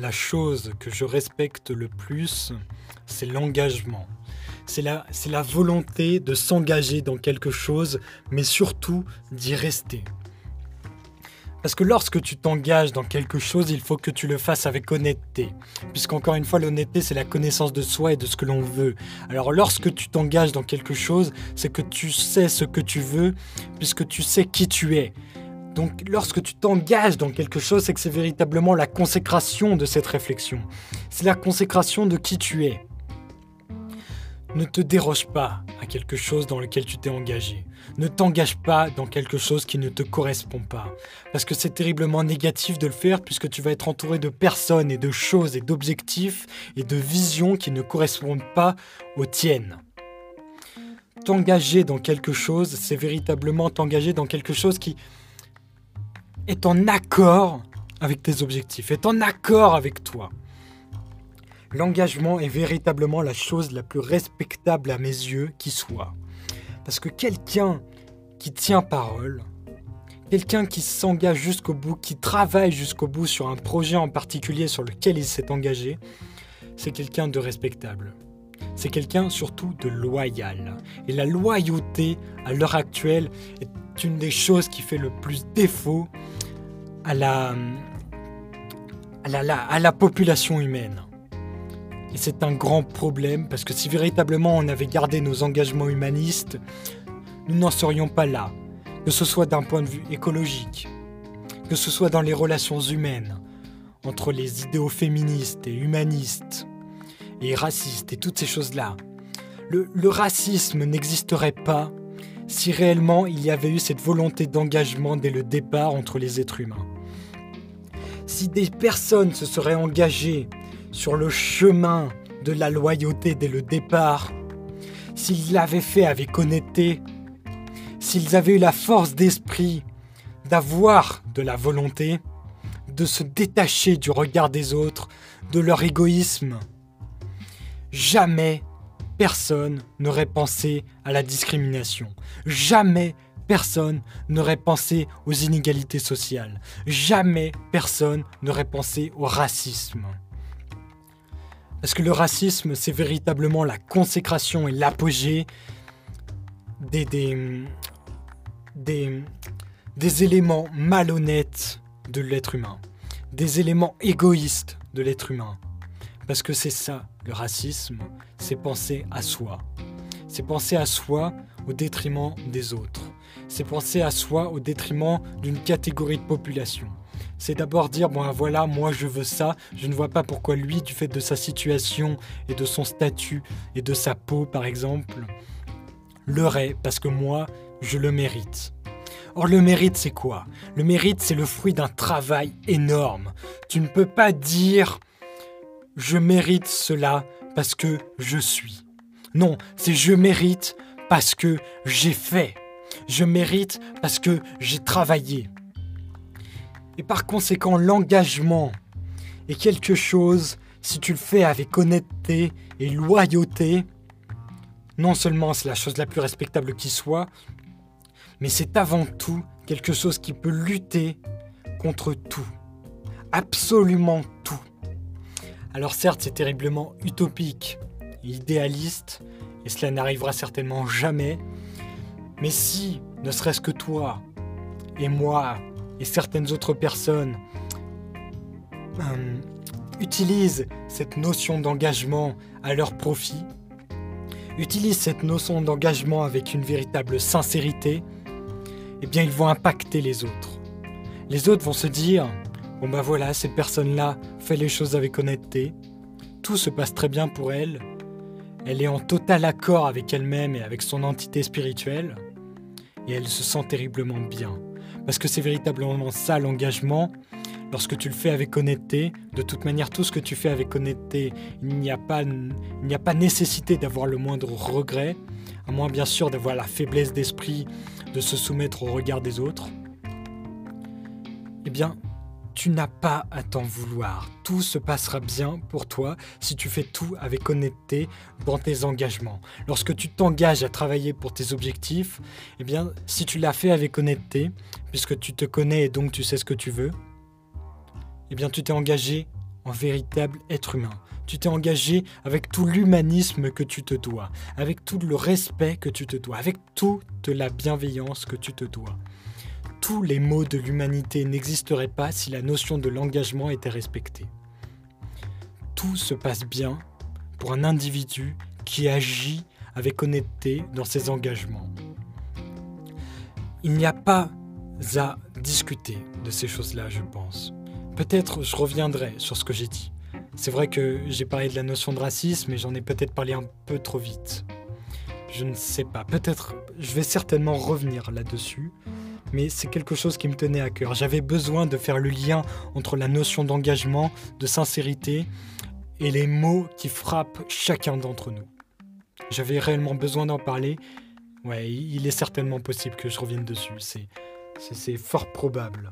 la chose que je respecte le plus, c'est l'engagement. C'est la, volonté de s'engager dans quelque chose, mais surtout d'y rester. Parce que lorsque tu t'engages dans quelque chose, il faut que tu le fasses avec honnêteté. Puisqu'encore une fois, l'honnêteté, c'est la connaissance de soi et de ce que l'on veut. Alors lorsque tu t'engages dans quelque chose, c'est que tu sais ce que tu veux, puisque tu sais qui tu es. Donc lorsque tu t'engages dans quelque chose, c'est que c'est véritablement la consécration de cette réflexion. C'est la consécration de qui tu es. Ne te déroge pas à quelque chose dans lequel tu t'es engagé. Ne t'engage pas dans quelque chose qui ne te correspond pas. Parce que c'est terriblement négatif de le faire puisque tu vas être entouré de personnes et de choses et d'objectifs et de visions qui ne correspondent pas aux tiennes. T'engager dans quelque chose, c'est véritablement t'engager dans quelque chose qui est en accord avec tes objectifs, est en accord avec toi. L'engagement est véritablement la chose la plus respectable à mes yeux qui soit. Parce que quelqu'un qui tient parole, quelqu'un qui s'engage jusqu'au bout, qui travaille jusqu'au bout sur un projet en particulier sur lequel il s'est engagé, c'est quelqu'un de respectable. C'est quelqu'un surtout de loyal. Et la loyauté, à l'heure actuelle, est une des choses qui fait le plus défaut à la, population humaine. Et c'est un grand problème parce que si véritablement on avait gardé nos engagements humanistes, nous n'en serions pas là, que ce soit d'un point de vue écologique, que ce soit dans les relations humaines, entre les idéaux féministes et humanistes, et racistes et toutes ces choses-là. Le racisme n'existerait pas si réellement il y avait eu cette volonté d'engagement dès le départ entre les êtres humains. Si des personnes se seraient engagées sur le chemin de la loyauté dès le départ, s'ils l'avaient fait avec honnêteté, s'ils avaient eu la force d'esprit d'avoir de la volonté, de se détacher du regard des autres, de leur égoïsme, jamais personne n'aurait pensé à la discrimination. Jamais personne n'aurait pensé aux inégalités sociales. Jamais personne n'aurait pensé au racisme. Parce que le racisme, c'est véritablement la consécration et l'apogée des, des, éléments malhonnêtes de l'être humain, des éléments égoïstes de l'être humain? Parce que c'est ça, le racisme, c'est penser à soi. C'est penser à soi au détriment des autres. C'est penser à soi au détriment d'une catégorie de population c'est d'abord dire bon voilà moi je veux ça je ne vois pas pourquoi lui du fait de sa situation et de son statut et de sa peau par exemple l'aurait parce que moi je le mérite Or le mérite c'est quoi? Le mérite c'est le fruit d'un travail énorme. Tu ne peux pas dire je mérite cela parce que je suis. Non, c'est je mérite parce que j'ai fait. Je mérite parce que j'ai travaillé. Et par conséquent, l'engagement est quelque chose, si tu le fais avec honnêteté et loyauté, non seulement c'est la chose la plus respectable qui soit, mais c'est avant tout quelque chose qui peut lutter contre tout. Absolument. Alors certes, c'est terriblement utopique, idéaliste, et cela n'arrivera certainement jamais, mais si, ne serait-ce que toi et moi et certaines autres personnes euh, utilisent cette notion d'engagement à leur profit, utilisent cette notion d'engagement avec une véritable sincérité, eh bien ils vont impacter les autres. Les autres vont se dire, bon bah voilà, cette personne-là fait les choses avec honnêteté, tout se passe très bien pour elle, elle est en total accord avec elle-même et avec son entité spirituelle, et elle se sent terriblement bien. Parce que c'est véritablement ça l'engagement. Lorsque tu le fais avec honnêteté, de toute manière, tout ce que tu fais avec honnêteté, il n'y a il n'y a pas nécessité d'avoir le moindre regret, à moins bien sûr d'avoir la faiblesse d'esprit de se soumettre au regard des autres. Eh bien, tu n'as pas à t'en vouloir. Tout se passera bien pour toi si tu fais tout avec honnêteté dans tes engagements. Lorsque tu t'engages à travailler pour tes objectifs, eh bien, si tu l'as fait avec honnêteté, puisque tu te connais et donc tu sais ce que tu veux, eh bien, tu t'es engagé en véritable être humain. Tu t'es engagé avec tout l'humanisme que tu te dois, avec tout le respect que tu te dois, avec toute la bienveillance que tu te dois. Tous les mots de l'humanité n'existeraient pas si la notion de l'engagement était respectée. Tout se passe bien pour un individu qui agit avec honnêteté dans ses engagements. Il n'y a pas à discuter de ces choses-là, je pense. Peut-être je reviendrai sur ce que j'ai dit. C'est vrai que j'ai parlé de la notion de racisme et j'en ai peut-être parlé un peu trop vite. Je ne sais pas. Peut-être, je vais certainement revenir là-dessus. Mais c'est quelque chose qui me tenait à cœur. J'avais besoin de faire le lien entre la notion d'engagement, de sincérité et les mots qui frappent chacun d'entre nous. J'avais réellement besoin d'en parler. Ouais, il est certainement possible que je revienne dessus. C'est, c'est fort probable.